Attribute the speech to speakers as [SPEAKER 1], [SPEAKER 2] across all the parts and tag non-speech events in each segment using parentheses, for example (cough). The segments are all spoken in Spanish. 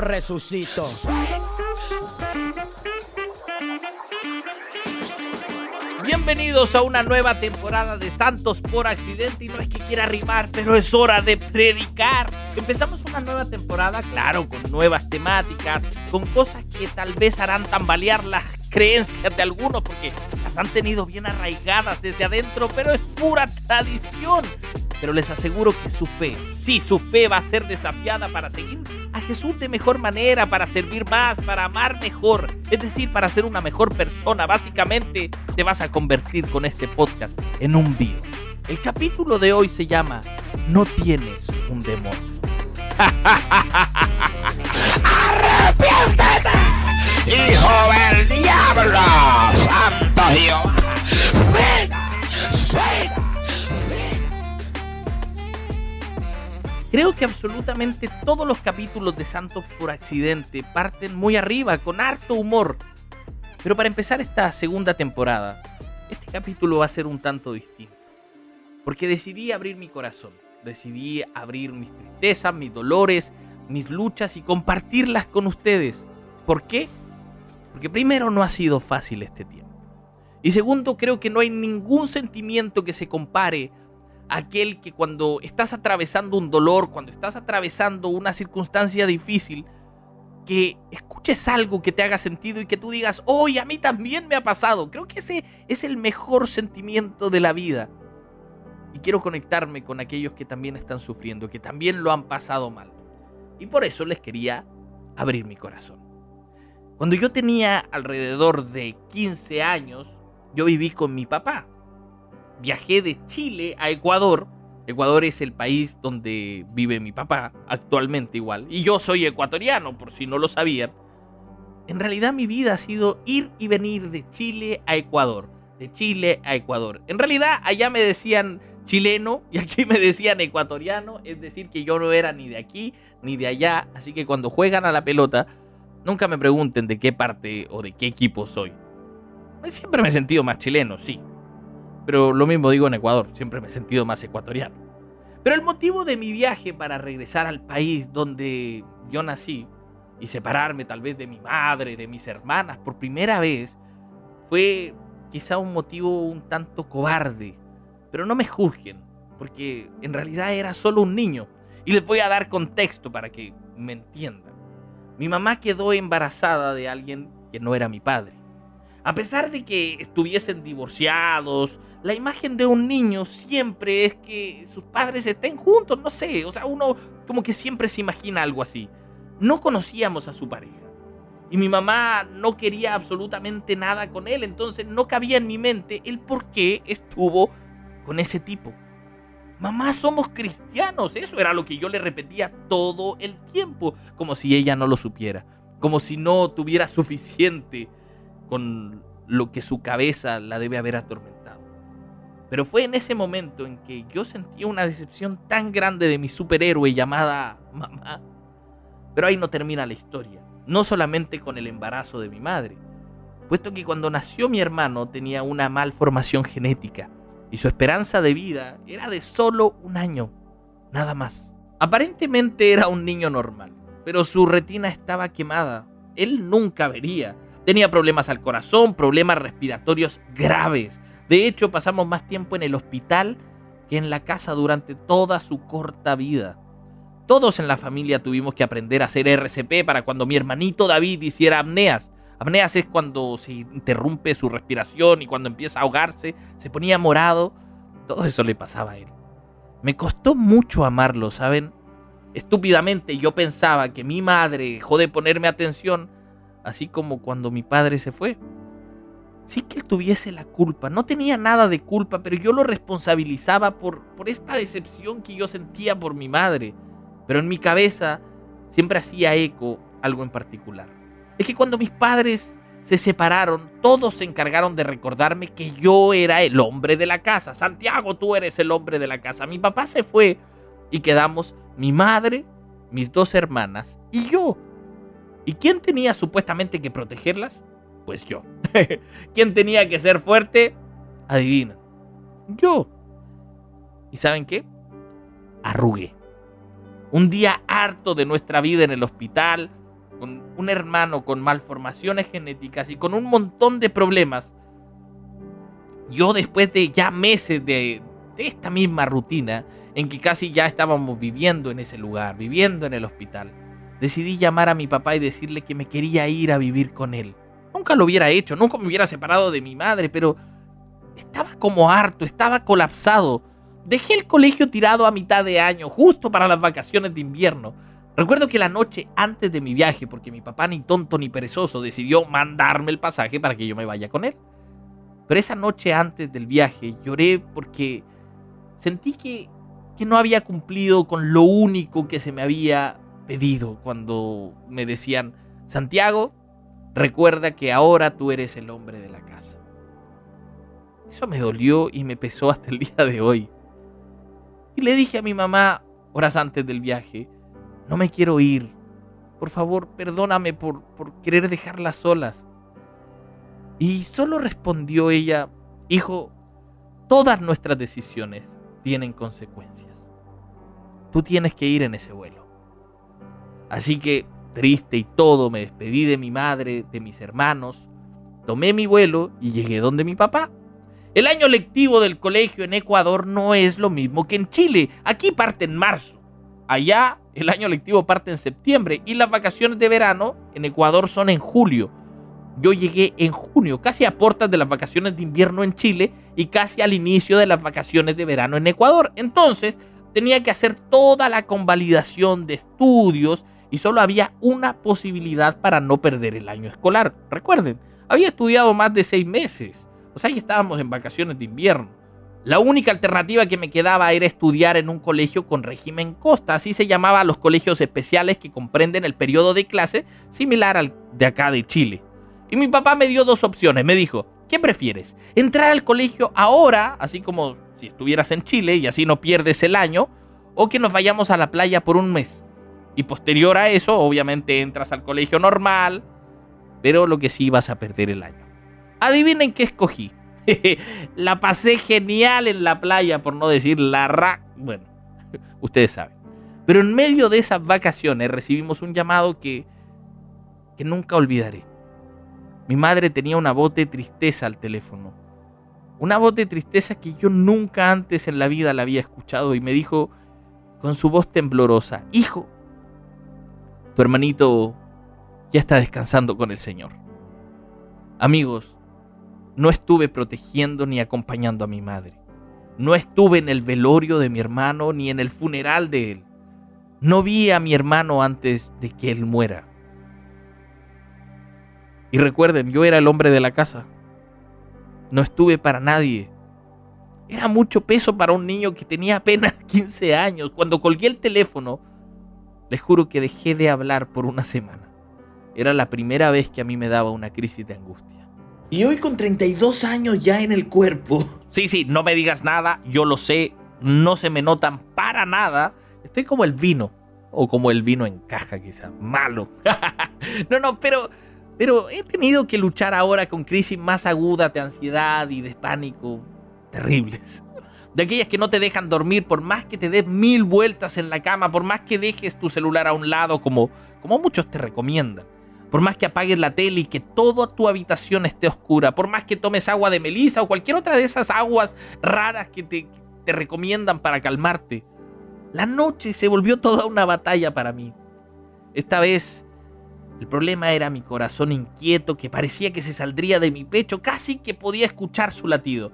[SPEAKER 1] resucito.
[SPEAKER 2] Bienvenidos a una nueva temporada de Santos por accidente y no es que quiera rimar, pero es hora de predicar. Empezamos una nueva temporada, claro, con nuevas temáticas, con cosas que tal vez harán tambalear las creencias de algunos porque las han tenido bien arraigadas desde adentro, pero es pura tradición. Pero les aseguro que su fe, sí, su fe va a ser desafiada para seguir Jesús de mejor manera, para servir más, para amar mejor, es decir, para ser una mejor persona. Básicamente te vas a convertir con este podcast en un bio. El capítulo de hoy se llama No tienes un demonio.
[SPEAKER 3] ¡Arrepiéntete! ¡Hijo del diablo! ¡Santo Jehová! ¡Venga! ¡Venga!
[SPEAKER 2] Creo que absolutamente todos los capítulos de Santos por accidente parten muy arriba, con harto humor. Pero para empezar esta segunda temporada, este capítulo va a ser un tanto distinto. Porque decidí abrir mi corazón, decidí abrir mis tristezas, mis dolores, mis luchas y compartirlas con ustedes. ¿Por qué? Porque primero no ha sido fácil este tiempo. Y segundo, creo que no hay ningún sentimiento que se compare aquel que cuando estás atravesando un dolor, cuando estás atravesando una circunstancia difícil, que escuches algo que te haga sentido y que tú digas, hoy a mí también me ha pasado. Creo que ese es el mejor sentimiento de la vida. Y quiero conectarme con aquellos que también están sufriendo, que también lo han pasado mal. Y por eso les quería abrir mi corazón. Cuando yo tenía alrededor de 15 años, yo viví con mi papá viajé de Chile a Ecuador. Ecuador es el país donde vive mi papá, actualmente igual. Y yo soy ecuatoriano, por si no lo sabían. En realidad mi vida ha sido ir y venir de Chile a Ecuador. De Chile a Ecuador. En realidad allá me decían chileno y aquí me decían ecuatoriano. Es decir, que yo no era ni de aquí ni de allá. Así que cuando juegan a la pelota, nunca me pregunten de qué parte o de qué equipo soy. Siempre me he sentido más chileno, sí. Pero lo mismo digo en Ecuador, siempre me he sentido más ecuatoriano. Pero el motivo de mi viaje para regresar al país donde yo nací y separarme tal vez de mi madre, de mis hermanas por primera vez, fue quizá un motivo un tanto cobarde. Pero no me juzguen, porque en realidad era solo un niño. Y les voy a dar contexto para que me entiendan. Mi mamá quedó embarazada de alguien que no era mi padre. A pesar de que estuviesen divorciados, la imagen de un niño siempre es que sus padres estén juntos, no sé, o sea, uno como que siempre se imagina algo así. No conocíamos a su pareja. Y mi mamá no quería absolutamente nada con él, entonces no cabía en mi mente el por qué estuvo con ese tipo. Mamá, somos cristianos, eso era lo que yo le repetía todo el tiempo, como si ella no lo supiera, como si no tuviera suficiente con lo que su cabeza la debe haber atormentado. Pero fue en ese momento en que yo sentí una decepción tan grande de mi superhéroe llamada mamá. Pero ahí no termina la historia, no solamente con el embarazo de mi madre, puesto que cuando nació mi hermano tenía una malformación genética y su esperanza de vida era de solo un año, nada más. Aparentemente era un niño normal, pero su retina estaba quemada. Él nunca vería, Tenía problemas al corazón, problemas respiratorios graves. De hecho, pasamos más tiempo en el hospital que en la casa durante toda su corta vida. Todos en la familia tuvimos que aprender a hacer RCP para cuando mi hermanito David hiciera apneas. Apneas es cuando se interrumpe su respiración y cuando empieza a ahogarse, se ponía morado. Todo eso le pasaba a él. Me costó mucho amarlo, ¿saben? Estúpidamente yo pensaba que mi madre dejó de ponerme atención así como cuando mi padre se fue. Sí que él tuviese la culpa, no tenía nada de culpa, pero yo lo responsabilizaba por, por esta decepción que yo sentía por mi madre. Pero en mi cabeza siempre hacía eco algo en particular. Es que cuando mis padres se separaron, todos se encargaron de recordarme que yo era el hombre de la casa. Santiago, tú eres el hombre de la casa. Mi papá se fue y quedamos mi madre, mis dos hermanas y yo. ¿Y quién tenía supuestamente que protegerlas? Pues yo. (laughs) ¿Quién tenía que ser fuerte? Adivina. Yo. ¿Y saben qué? Arrugué. Un día harto de nuestra vida en el hospital, con un hermano con malformaciones genéticas y con un montón de problemas. Yo después de ya meses de, de esta misma rutina, en que casi ya estábamos viviendo en ese lugar, viviendo en el hospital, decidí llamar a mi papá y decirle que me quería ir a vivir con él. Nunca lo hubiera hecho, nunca me hubiera separado de mi madre, pero estaba como harto, estaba colapsado. Dejé el colegio tirado a mitad de año, justo para las vacaciones de invierno. Recuerdo que la noche antes de mi viaje, porque mi papá ni tonto ni perezoso decidió mandarme el pasaje para que yo me vaya con él. Pero esa noche antes del viaje lloré porque sentí que, que no había cumplido con lo único que se me había pedido cuando me decían, Santiago, recuerda que ahora tú eres el hombre de la casa. Eso me dolió y me pesó hasta el (laughs) día de hoy. Y le dije a mi mamá, horas antes del viaje, no me quiero ir. Por favor, perdóname por, por querer dejarlas solas. Y solo respondió ella, hijo, todas nuestras decisiones tienen consecuencias. Tú tienes que ir en ese vuelo. Así que, triste y todo, me despedí de mi madre, de mis hermanos, tomé mi vuelo y llegué donde mi papá. El año lectivo del colegio en Ecuador no es lo mismo que en Chile. Aquí parte en marzo. Allá el año lectivo parte en septiembre y las vacaciones de verano en Ecuador son en julio. Yo llegué en junio, casi a puertas de las vacaciones de invierno en Chile y casi al inicio de las vacaciones de verano en Ecuador. Entonces tenía que hacer toda la convalidación de estudios y solo había una posibilidad para no perder el año escolar. Recuerden, había estudiado más de seis meses. O sea, ya estábamos en vacaciones de invierno. La única alternativa que me quedaba era estudiar en un colegio con régimen costa, así se llamaba los colegios especiales que comprenden el periodo de clase similar al de acá de Chile. Y mi papá me dio dos opciones, me dijo, ¿qué prefieres? ¿Entrar al colegio ahora, así como si estuvieras en Chile y así no pierdes el año? ¿O que nos vayamos a la playa por un mes? Y posterior a eso, obviamente entras al colegio normal, pero lo que sí vas a perder el año. Adivinen qué escogí. (laughs) la pasé genial en la playa, por no decir la ra... Bueno, (laughs) ustedes saben. Pero en medio de esas vacaciones recibimos un llamado que, que nunca olvidaré. Mi madre tenía una voz de tristeza al teléfono. Una voz de tristeza que yo nunca antes en la vida la había escuchado y me dijo con su voz temblorosa, Hijo, tu hermanito ya está descansando con el Señor. Amigos, no estuve protegiendo ni acompañando a mi madre. No estuve en el velorio de mi hermano ni en el funeral de él. No vi a mi hermano antes de que él muera. Y recuerden, yo era el hombre de la casa. No estuve para nadie. Era mucho peso para un niño que tenía apenas (laughs) 15 años. Cuando colgué el teléfono, les juro que dejé de hablar por una semana. Era la primera vez que a mí me daba una crisis de angustia.
[SPEAKER 4] Y hoy con 32 años ya en el cuerpo.
[SPEAKER 2] Sí, sí, no me digas nada, yo lo sé, no se me notan para nada. Estoy como el vino, o como el vino en caja quizá, malo. (laughs) no, no, pero, pero he tenido que luchar ahora con crisis más agudas de ansiedad y de pánico terribles. De aquellas que no te dejan dormir por más que te des mil vueltas en la cama, por más que dejes tu celular a un lado como, como muchos te recomiendan. Por más que apagues la tele y que toda tu habitación esté oscura, por más que tomes agua de melisa o cualquier otra de esas aguas raras que te, te recomiendan para calmarte, la noche se volvió toda una batalla para mí. Esta vez el problema era mi corazón inquieto que parecía que se saldría de mi pecho, casi que podía escuchar su latido.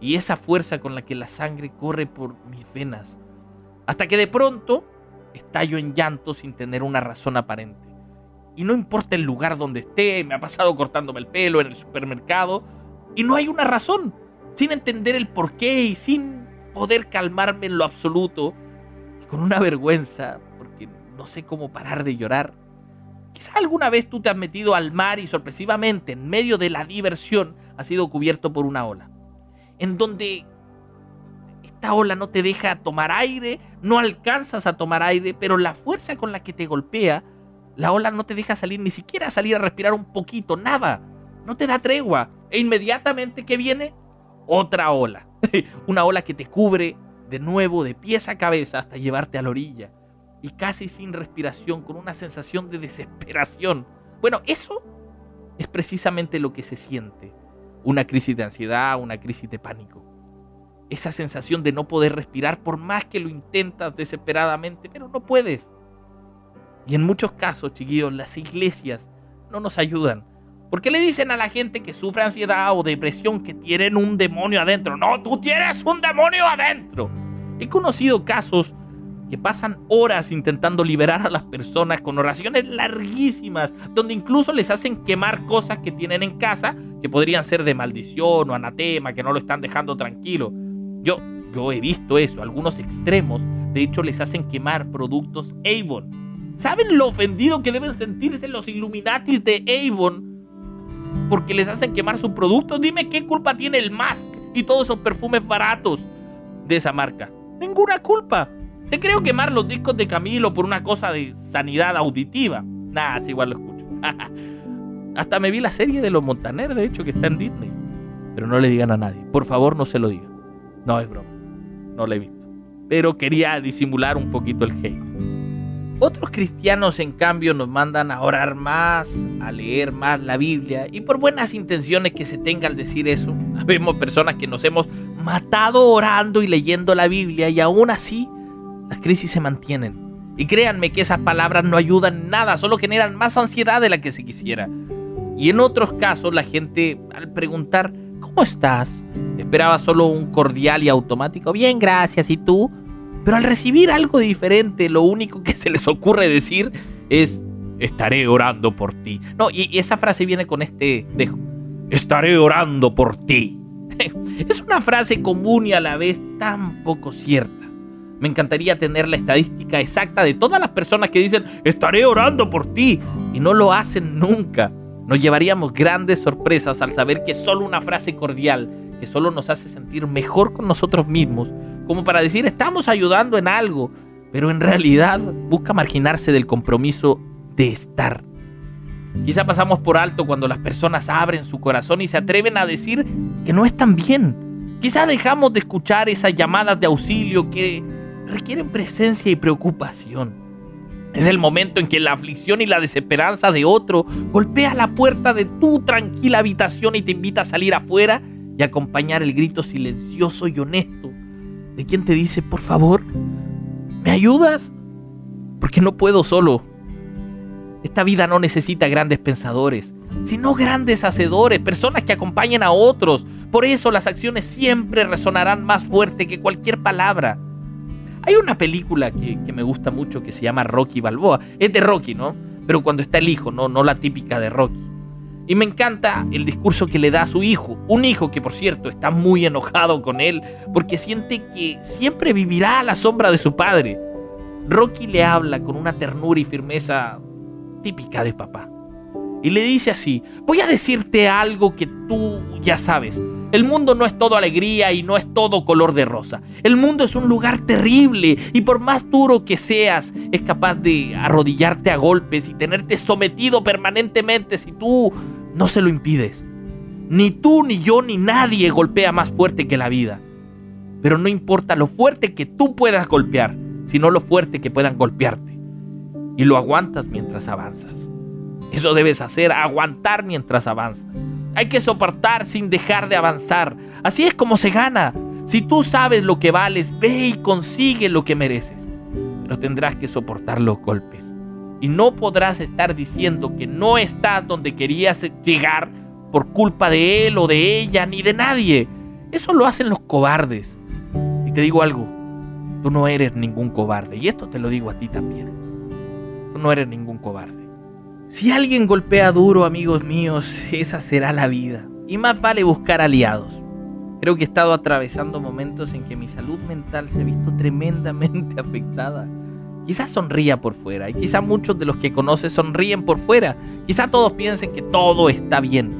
[SPEAKER 2] Y esa fuerza con la que la sangre corre por mis venas. Hasta que de pronto estallo en llanto sin tener una razón aparente. Y no importa el lugar donde esté, me ha pasado cortándome el pelo en el supermercado. Y no hay una razón. Sin entender el porqué y sin poder calmarme en lo absoluto. Y con una vergüenza, porque no sé cómo parar de llorar. Quizá alguna vez tú te has metido al mar y sorpresivamente, en medio de la diversión, has sido cubierto por una ola. En donde esta ola no te deja tomar aire, no alcanzas a tomar aire, pero la fuerza con la que te golpea la ola no te deja salir, ni siquiera salir a respirar un poquito, nada. No te da tregua. E inmediatamente que viene otra ola. (laughs) Una ola que te cubre de nuevo de pies a cabeza hasta llevarte a la orilla. y casi sin respiración, con una sensación de desesperación. Bueno, eso es precisamente lo que se siente. Una crisis de ansiedad, una crisis de pánico. Esa sensación de no poder respirar por más que lo intentas desesperadamente, pero no puedes. Y en muchos casos, chiquillos, las iglesias no nos ayudan. ¿Por qué le dicen a la gente que sufre ansiedad o depresión que tienen un demonio adentro? No, tú tienes un demonio adentro. He conocido casos que pasan horas intentando liberar a las personas con oraciones larguísimas, donde incluso les hacen quemar cosas que tienen en casa, que podrían ser de maldición o anatema, que no lo están dejando tranquilo. Yo, yo he visto eso, algunos extremos, de hecho les hacen quemar productos Avon. ¿Saben lo ofendido que deben sentirse los Illuminatis de Avon? Porque les hacen quemar sus productos. Dime qué culpa tiene el Mask y todos esos perfumes baratos de esa marca. Ninguna culpa. Te creo quemar los discos de Camilo por una cosa de sanidad auditiva. Nada, si igual lo escucho. (laughs) Hasta me vi la serie de los Montaner, de hecho, que está en Disney. Pero no le digan a nadie. Por favor, no se lo digan. No es broma. No la he visto. Pero quería disimular un poquito el hate. Otros cristianos, en cambio, nos mandan a orar más, a leer más la Biblia. Y por buenas intenciones que se tenga al decir eso, (laughs) vemos personas que nos hemos matado orando y leyendo la Biblia y aún así las crisis se mantienen. Y créanme que esas palabras no ayudan nada, solo generan más ansiedad de la que se quisiera. Y en otros casos la gente al preguntar, ¿cómo estás? Esperaba solo un cordial y automático, bien, gracias, ¿y tú? Pero al recibir algo diferente, lo único que se les ocurre decir es, estaré orando por ti. No, y esa frase viene con este dejo, estaré orando por ti. (laughs) Es una frase común y a la vez tan poco cierta. Me encantaría tener la estadística exacta de todas las personas que dicen, estaré orando por ti, y no lo hacen nunca. Nos llevaríamos grandes sorpresas al saber que solo una frase cordial, que solo nos hace sentir mejor con nosotros mismos, como para decir estamos ayudando en algo, pero en realidad busca marginarse del compromiso de estar. Quizá pasamos por alto cuando las personas abren su corazón y se atreven a decir que no están bien. Quizá dejamos de escuchar esas llamadas de auxilio que requieren presencia y preocupación. Es el momento en que la aflicción y la desesperanza de otro golpea la puerta de tu tranquila habitación y te invita a salir afuera y acompañar el grito silencioso y honesto de quien te dice, por favor, ¿me ayudas? Porque no puedo solo. Esta vida no necesita grandes pensadores, sino grandes hacedores, personas que acompañen a otros. Por eso las acciones siempre resonarán más fuerte que cualquier palabra. Hay una película que, me gusta mucho que se llama Rocky Balboa. Es de Rocky, ¿no? Pero cuando está el hijo, no, no la típica de Rocky. Y me encanta el discurso que le da a su hijo. Un hijo que, por cierto, está muy enojado con él porque siente que siempre vivirá a la sombra de su padre. Rocky le habla con una ternura y firmeza típica de papá. Y le dice así, voy a decirte algo que tú ya sabes. El mundo no es todo alegría y no es todo color de rosa. El mundo es un lugar terrible y por más duro que seas, es capaz de arrodillarte a golpes y tenerte sometido permanentemente si tú no se lo impides. Ni tú, ni yo, ni nadie golpea más fuerte que la vida. Pero no importa lo fuerte que tú puedas golpear, sino lo fuerte que puedan golpearte. Y lo aguantas mientras avanzas. Eso debes hacer, aguantar mientras avanzas. Hay que soportar sin dejar de avanzar. Así es como se gana. Si tú sabes lo que vales, ve y consigue lo que mereces. Pero tendrás que soportar los golpes. Y no podrás estar diciendo que no estás donde querías llegar por culpa de él o de ella ni de nadie. Eso lo hacen los cobardes. Y te digo algo, tú no eres ningún cobarde. Y esto te lo digo a ti también. Tú no eres ningún cobarde. Si alguien golpea duro, amigos míos, esa será la vida. Y más vale buscar aliados. Creo que he estado atravesando momentos en que mi salud mental se ha visto tremendamente (laughs) afectada. Quizás sonría por fuera y quizá muchos de los que conoces sonríen por fuera. Quizá todos piensen que todo está bien.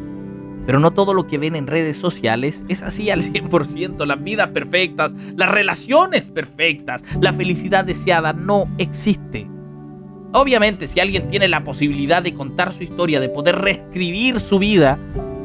[SPEAKER 2] Pero no todo lo que ven en redes sociales es así al (laughs) 100%. Las vidas perfectas, las relaciones perfectas, la felicidad deseada no existe. Obviamente, si alguien tiene la posibilidad de contar su historia, de poder reescribir su vida,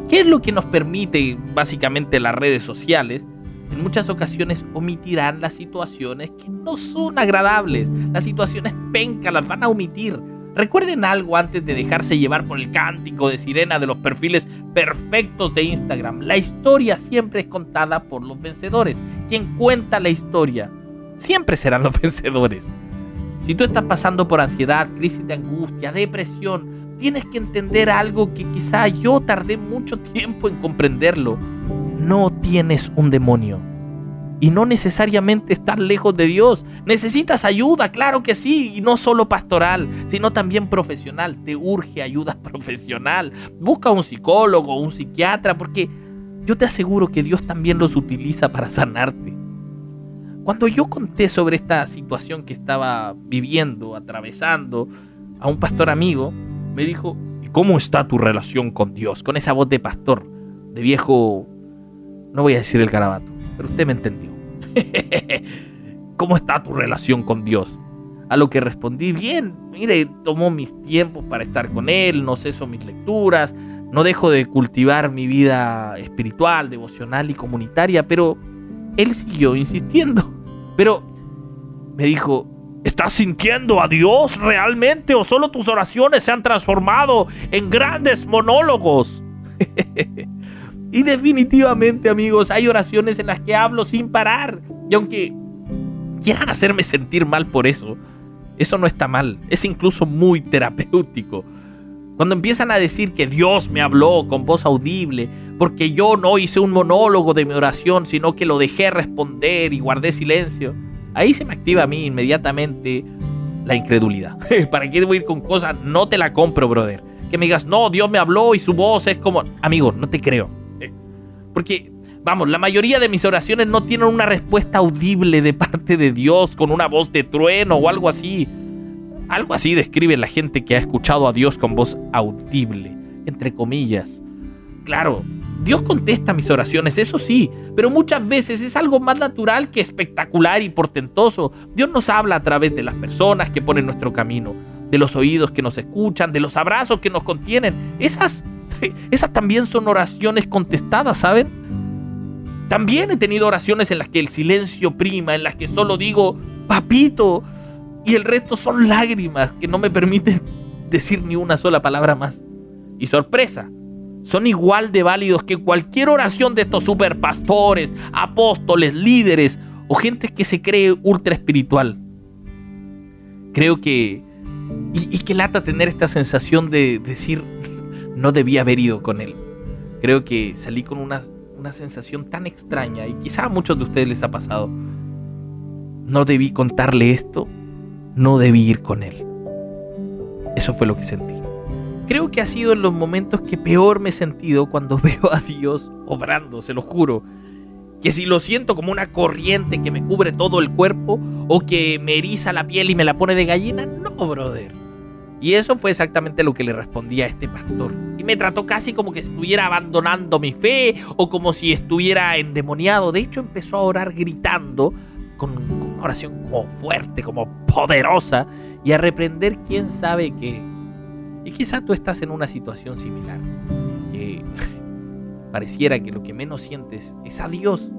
[SPEAKER 2] ¿qué es lo que nos permite básicamente las redes sociales? en muchas ocasiones omitirán las situaciones que no son agradables. Las situaciones penca las van a omitir. Recuerden algo antes de dejarse llevar por el cántico de sirena de los perfiles perfectos de Instagram. La historia siempre es contada por los vencedores. Quien cuenta la historia siempre serán los (laughs) vencedores. Si tú estás pasando por ansiedad, crisis de angustia, depresión, tienes que entender algo que quizá yo tardé mucho tiempo en comprenderlo no tienes un demonio. Y no necesariamente estar lejos de Dios. Necesitas ayuda, claro que sí, y no solo pastoral, sino también profesional. Te urge ayuda (laughs) profesional. Busca un psicólogo, un psiquiatra, porque yo te aseguro que Dios también los utiliza para sanarte. Cuando yo conté sobre esta situación que estaba viviendo, atravesando, a un pastor amigo, me dijo, ¿y cómo está tu relación con Dios? Con esa voz de pastor, de viejo no voy a decir el carabato, pero usted me entendió. (laughs) ¿Cómo está tu relación con Dios? A lo que respondí, bien, mire, tomo mis tiempos para estar con Él, no ceso mis lecturas, no dejo de cultivar mi vida espiritual, devocional y comunitaria, pero Él siguió insistiendo. Pero me dijo, ¿estás sintiendo a Dios realmente o solo tus oraciones se han transformado en grandes monólogos? (laughs) Y definitivamente, amigos, hay oraciones en las que hablo sin parar. Y aunque quieran hacerme sentir mal por eso, eso no está mal. Es incluso muy terapéutico. Cuando empiezan a decir que Dios me habló con voz audible, porque yo no hice un monólogo de mi oración, sino que lo dejé responder y guardé silencio, ahí se me activa a mí inmediatamente la incredulidad. (laughs) ¿Para qué debo ir con cosas? No te la compro, brother. Que me digas, no, Dios me habló y su voz es como... Amigo, no te creo. Porque, vamos, la mayoría de mis oraciones no tienen una respuesta audible de parte de Dios con una voz de trueno o algo así. Algo así describe la gente que ha escuchado a Dios con voz audible, entre comillas. Claro, Dios contesta mis oraciones, eso sí, pero muchas veces es algo más natural que espectacular y portentoso. Dios nos habla a través de las personas que ponen nuestro camino, de los oídos que nos escuchan, de los abrazos que nos contienen. Esas (laughs) esas también son oraciones contestadas, ¿saben? También he tenido oraciones en las que el silencio prima, en las que solo digo, papito, y el resto son lágrimas que no me permiten (laughs) decir ni una sola palabra más. Y sorpresa, son igual de válidos que cualquier oración de estos superpastores, apóstoles, líderes o gente que se cree ultra espiritual. Creo que... Y, y que lata tener esta sensación de decir, no debía haber ido con él. Creo que salí con una, una sensación tan extraña y quizá a muchos de ustedes les ha pasado. No debí contarle esto, no debí ir con él. Eso fue lo que sentí. Creo que ha sido en los momentos que peor me he sentido cuando (laughs) veo a Dios obrando, se lo juro. Que si lo siento como una corriente que me cubre todo el cuerpo o que me eriza la piel y me la pone de gallina, no, brother. Y eso fue exactamente lo que le respondí a este pastor. Y me trató casi como que estuviera abandonando mi fe o como si estuviera endemoniado. De hecho, empezó a orar gritando con, una oración como fuerte, como poderosa y a reprender quién sabe qué. Y quizá tú estás en una situación similar. Que (laughs) pareciera que lo que menos sientes es a Dios.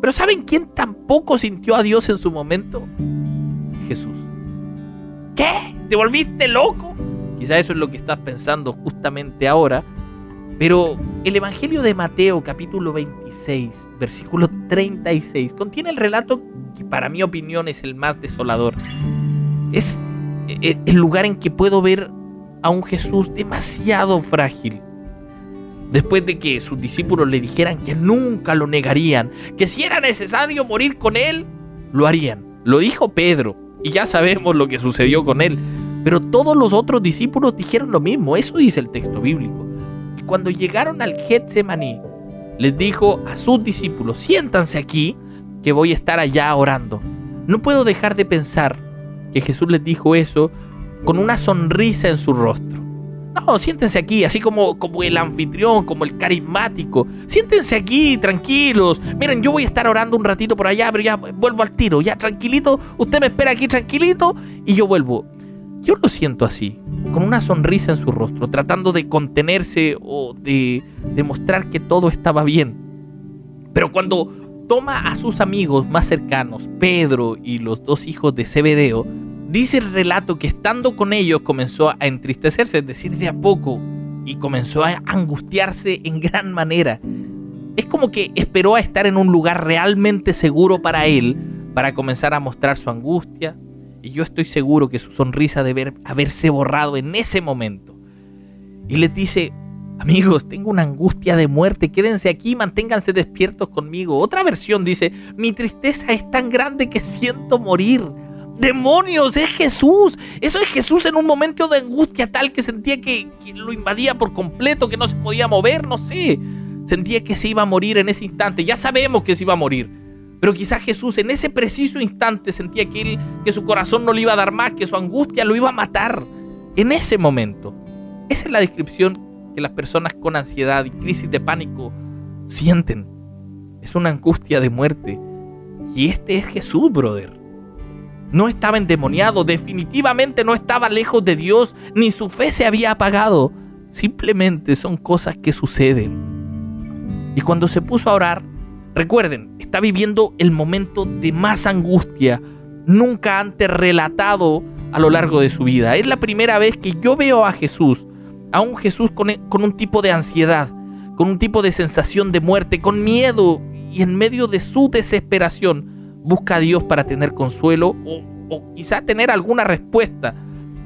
[SPEAKER 2] Pero ¿saben quién tampoco sintió a Dios en su momento? Jesús. ¿Qué? ¿Te volviste loco? Quizá eso es lo que estás pensando justamente ahora. Pero el Evangelio de Mateo capítulo 26, versículo 36, contiene el relato que para mi opinión es el más desolador. Es e, e, el lugar en que puedo ver a un Jesús demasiado frágil. Después de que sus discípulos le dijeran que nunca lo negarían, que si era necesario morir con él, lo harían. Lo dijo Pedro, y ya sabemos lo que sucedió con él. Pero todos los otros discípulos dijeron lo mismo, eso dice el texto bíblico. Y cuando llegaron al Getsemaní, les dijo a sus discípulos, siéntanse aquí, que voy a estar allá orando. No puedo dejar de pensar que Jesús les dijo eso con una sonrisa en su rostro. No, siéntense aquí, así como, como el anfitrión, como el carismático. Siéntense aquí, tranquilos. Miren, yo voy a estar orando un ratito por allá, pero ya vuelvo al tiro. Ya, tranquilito. Usted me espera aquí, tranquilito. Y yo vuelvo. Yo lo siento así, con una sonrisa en su rostro, tratando de contenerse o de demostrar que todo estaba bien. Pero cuando toma a sus amigos más cercanos, Pedro y los dos hijos de Zebedeo, dice el relato que estando con ellos comenzó a entristecerse, es decir, de a poco, y comenzó a angustiarse en gran manera. Es como que esperó a estar en un lugar realmente seguro para él, para comenzar a mostrar su angustia, y yo estoy seguro que su sonrisa debe haberse borrado en ese momento. Y les dice, Amigos, tengo una angustia de muerte, quédense aquí, manténganse despiertos conmigo. Otra versión dice, mi tristeza es tan grande que siento morir. Demonios, es Jesús. Eso es Jesús en un momento de angustia tal que sentía que, lo invadía por completo, que no se podía mover, no sé. Sentía que se iba a morir en ese instante. Ya sabemos que se iba a morir. Pero quizás Jesús en ese preciso instante sentía que, que su corazón no le iba a dar más, que su angustia lo iba a matar. En ese momento. Esa es la descripción que las personas con ansiedad y crisis de pánico sienten. Es una angustia de muerte. Y este es Jesús, brother. No estaba endemoniado, definitivamente no estaba lejos de Dios, ni su fe se había apagado. Simplemente son cosas que suceden. Y cuando se puso a orar, recuerden, está viviendo el momento de más angustia nunca antes relatado a lo largo de su vida. Es la primera vez que yo veo a Jesús a un Jesús con, un tipo de ansiedad, con un tipo de sensación de muerte, con miedo y en medio de su desesperación busca a Dios para tener consuelo o, o quizá tener alguna respuesta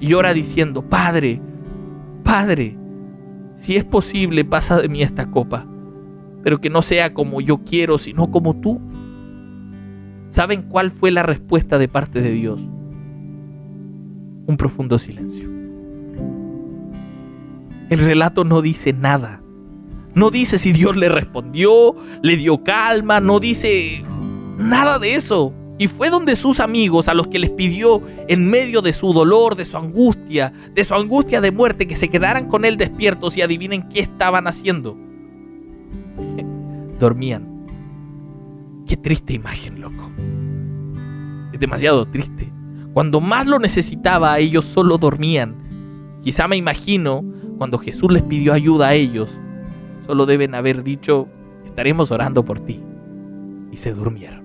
[SPEAKER 2] y ora diciendo, Padre, Padre, si es posible, pasa de mí esta copa, pero que no sea como yo quiero, sino como tú. ¿Saben cuál fue la respuesta de parte de Dios? Un profundo silencio. El relato no dice nada. No dice si Dios le respondió, le dio calma, no dice nada de eso. Y fue donde sus amigos, a los que les pidió en medio de su dolor, de su angustia, de su angustia de muerte, que se quedaran con él despiertos y adivinen qué estaban haciendo. (laughs) Dormían. Qué triste imagen, loco. Es demasiado triste. Cuando más lo necesitaba, ellos solo dormían. Quizá me imagino cuando Jesús les pidió ayuda a ellos, solo deben haber dicho, estaremos orando por ti. Y se durmieron.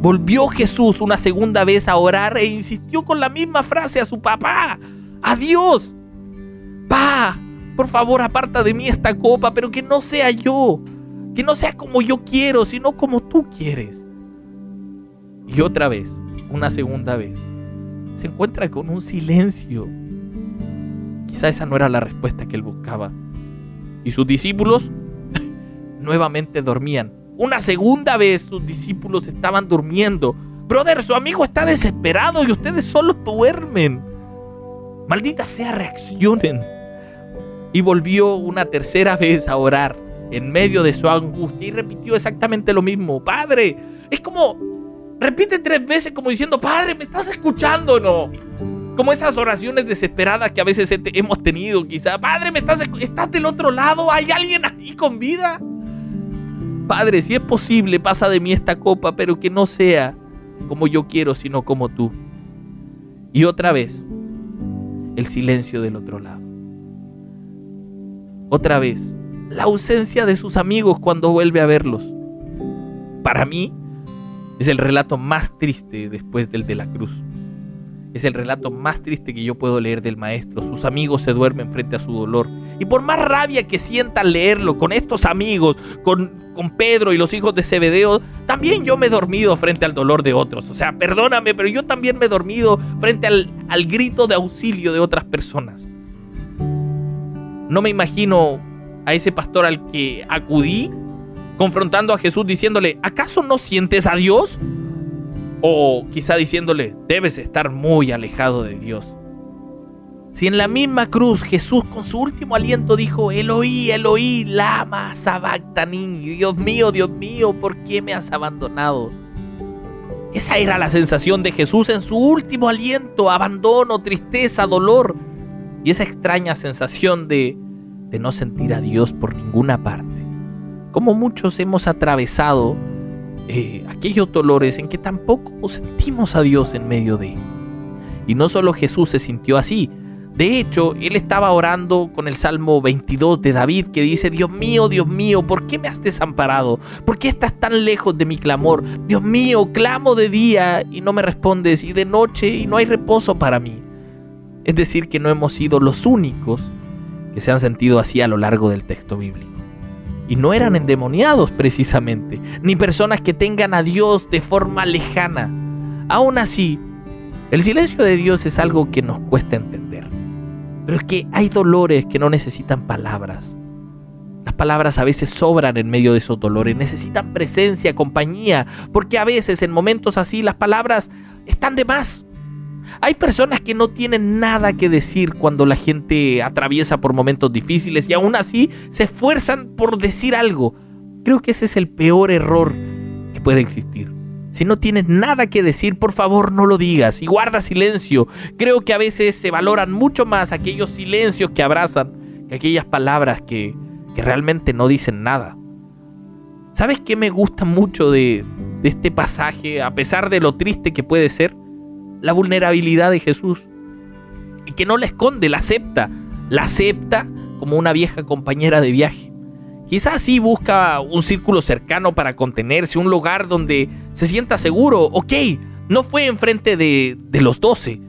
[SPEAKER 2] Volvió Jesús una segunda vez a orar e insistió con la misma frase a su papá. Adiós. Pa, por favor aparta de mí esta copa, pero que no sea yo. Que no sea como yo quiero, sino como tú quieres. Y otra vez, una segunda vez, se encuentra con un silencio Quizá esa no era la respuesta que él buscaba. Y sus discípulos (laughs) nuevamente dormían. Una segunda vez sus discípulos estaban durmiendo. Brother, su amigo está desesperado y ustedes solo duermen. Maldita sea, reaccionen. Y volvió una tercera vez a orar en medio de su angustia y repitió exactamente lo mismo. Padre, es como, repite tres veces como diciendo, Padre, ¿me estás escuchando no? Como esas oraciones desesperadas que a veces hemos tenido, quizá. Padre, ¿me estás, estás del otro lado? ¿Hay alguien ahí con vida? Padre, si es posible, pasa de mí esta copa, pero que no sea como yo quiero, sino como tú. Y otra vez, el silencio del otro lado. Otra vez, la ausencia de sus amigos cuando vuelve a verlos. Para mí, es el relato más triste después del de la cruz. Es el relato más triste que yo puedo leer del maestro. Sus amigos se duermen frente a su dolor. Y por más rabia que sientan leerlo con estos amigos, con, con Pedro y los hijos de Zebedeo, también yo me he dormido frente al dolor de otros. O sea, perdóname, pero yo también me he dormido frente al, al grito de auxilio de otras personas. No me imagino a ese pastor al que acudí confrontando a Jesús diciéndole, ¿acaso no sientes a Dios? O quizá diciéndole, debes estar muy alejado de Dios. Si en la misma cruz Jesús con su último aliento dijo, Eloí, Eloí, lama sabactani, Dios mío, Dios mío, ¿por qué me has abandonado? Esa era la sensación de Jesús en su último aliento, abandono, tristeza, dolor y esa extraña sensación de, de no sentir a Dios por ninguna parte. Como muchos hemos atravesado eh, aquellos dolores en que tampoco sentimos a Dios en medio de. Y no solo Jesús se sintió así, De hecho, él estaba orando con el Salmo 22 de David que dice, Dios mío, Dios mío, ¿por qué me has desamparado? ¿Por qué estás tan lejos de mi clamor? Dios mío, clamo de día y no me respondes, y de noche y no hay reposo para mí. Es decir, que no hemos sido los únicos que se han sentido así a lo largo del texto bíblico. Y no eran endemoniados precisamente, ni personas que tengan a Dios de forma lejana. Aún así, el silencio de Dios es algo que nos cuesta entender. Pero es que hay dolores que no necesitan palabras. Las palabras a veces sobran en medio de esos dolores, necesitan presencia, compañía, porque a veces en momentos así las palabras están de más. Hay personas que no tienen nada que decir cuando la gente atraviesa por momentos difíciles y aún así se esfuerzan por decir algo. Creo que ese es el peor error que puede existir. Si no tienes nada que decir, por favor no lo digas y guarda silencio. Creo que a veces se valoran mucho más aquellos silencios que abrazan que aquellas palabras que, que realmente no dicen nada. ¿Sabes qué me gusta mucho de, de este pasaje, a pesar de lo triste que puede ser? La vulnerabilidad de Jesús. Y que no la esconde, la acepta. La acepta como una vieja compañera de viaje. Quizás sí busca un círculo cercano para contenerse, un lugar donde se sienta seguro. Ok, no fue enfrente de, de los doce.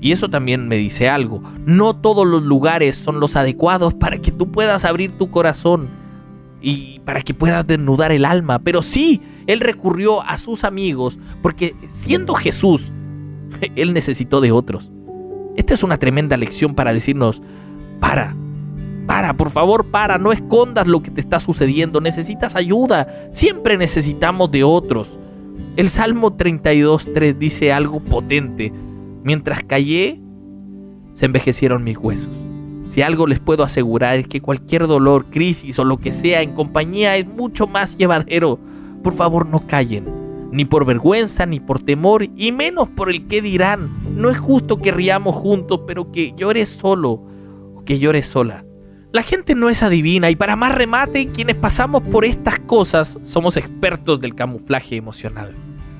[SPEAKER 2] Y eso también me dice algo. No todos los lugares son los adecuados para que tú puedas abrir tu corazón y para que puedas desnudar el alma. Pero sí, él recurrió a sus amigos porque siendo Jesús, (laughs) él necesitó de otros. Esta es una tremenda lección para decirnos, para, para, por favor, para, no escondas lo que te está sucediendo, necesitas ayuda, siempre necesitamos de otros. El Salmo 32.3 dice algo potente, mientras callé, se envejecieron mis huesos. Si algo les puedo asegurar es que cualquier dolor, crisis o lo que sea en compañía es mucho más llevadero. Por favor, no callen, ni por vergüenza, ni por temor, y menos por el que dirán. No es justo que riamos juntos, pero que llores solo o que llores sola. La gente no es adivina y para más remate, quienes pasamos por estas cosas somos expertos del camuflaje emocional.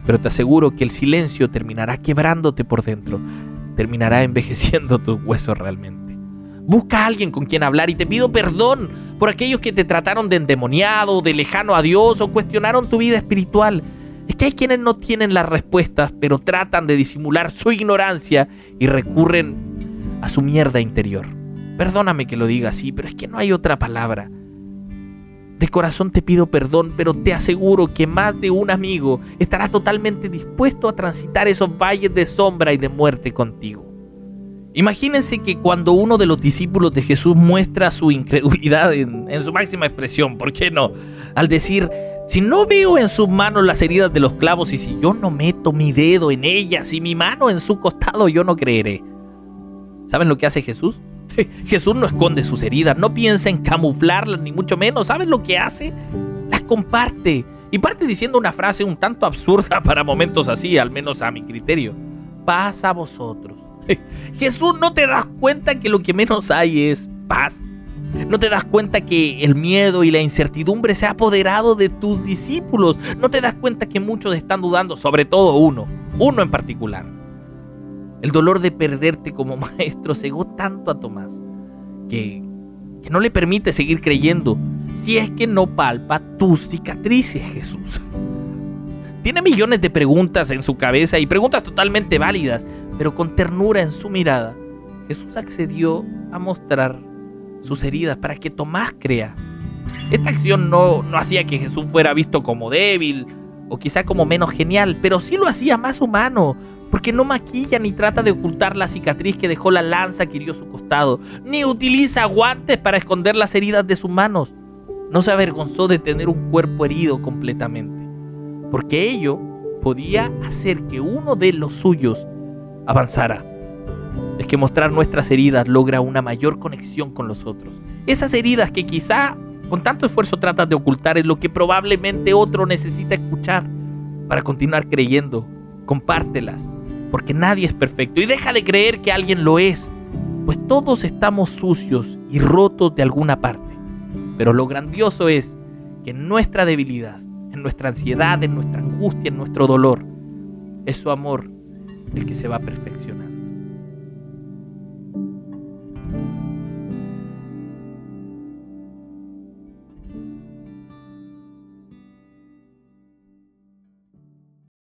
[SPEAKER 2] Pero te aseguro que el silencio terminará quebrándote por dentro, terminará envejeciendo tus huesos realmente. Busca a alguien con quien hablar y te pido perdón por aquellos que te trataron de endemoniado, de lejano a Dios o cuestionaron tu vida espiritual. Es que hay quienes no tienen las respuestas, pero tratan de disimular su ignorancia y recurren a su mierda interior. Perdóname que lo diga así, pero es que no hay otra palabra. De corazón te pido perdón, pero te aseguro que más de un amigo estará totalmente dispuesto a transitar esos valles de sombra y de muerte contigo. Imagínense que cuando uno de los discípulos de Jesús muestra su incredulidad en, su máxima expresión, ¿por qué no? Al decir, si no veo en sus manos las heridas de los clavos y si yo no meto mi dedo en ellas y mi mano en su costado, yo no creeré. ¿Saben lo que hace Jesús? (laughs) Jesús no esconde sus heridas, no piensa en camuflarlas, ni mucho menos. ¿Sabes lo que hace? Las comparte. Y parte diciendo una frase un tanto absurda (laughs) para momentos así, al menos a mi criterio. Paz a vosotros. (laughs) Jesús, ¿no te das cuenta que lo que menos hay es paz? ¿No te das cuenta que el miedo y la incertidumbre se ha apoderado de tus discípulos? ¿No te das cuenta que muchos están dudando, sobre todo uno, uno en particular? El dolor de perderte como (laughs) maestro cegó tanto a Tomás que, que no le permite seguir creyendo si es que no palpa tus cicatrices, Jesús. Tiene millones de preguntas en su cabeza y preguntas totalmente válidas, pero con ternura en su mirada, Jesús accedió a mostrar sus heridas para que Tomás crea. Esta acción no, no hacía que Jesús fuera visto como débil o quizá como menos genial, pero sí lo hacía más humano, porque no maquilla ni trata de ocultar la cicatriz que dejó la lanza que hirió su costado, ni utiliza guantes para esconder las heridas de sus manos. No se avergonzó de tener un cuerpo herido completamente, porque ello podía hacer que uno de los suyos avanzara. Es que mostrar nuestras heridas logra una mayor conexión con los otros. Esas heridas que quizá con tanto esfuerzo tratas de ocultar es lo que probablemente otro necesita escuchar para continuar creyendo. Compártelas, porque nadie es perfecto y deja de creer que alguien lo es, pues todos estamos sucios y rotos de alguna parte. Pero lo grandioso es que en nuestra debilidad, en nuestra ansiedad, en nuestra angustia, en nuestro dolor, es su amor el que se va perfeccionando.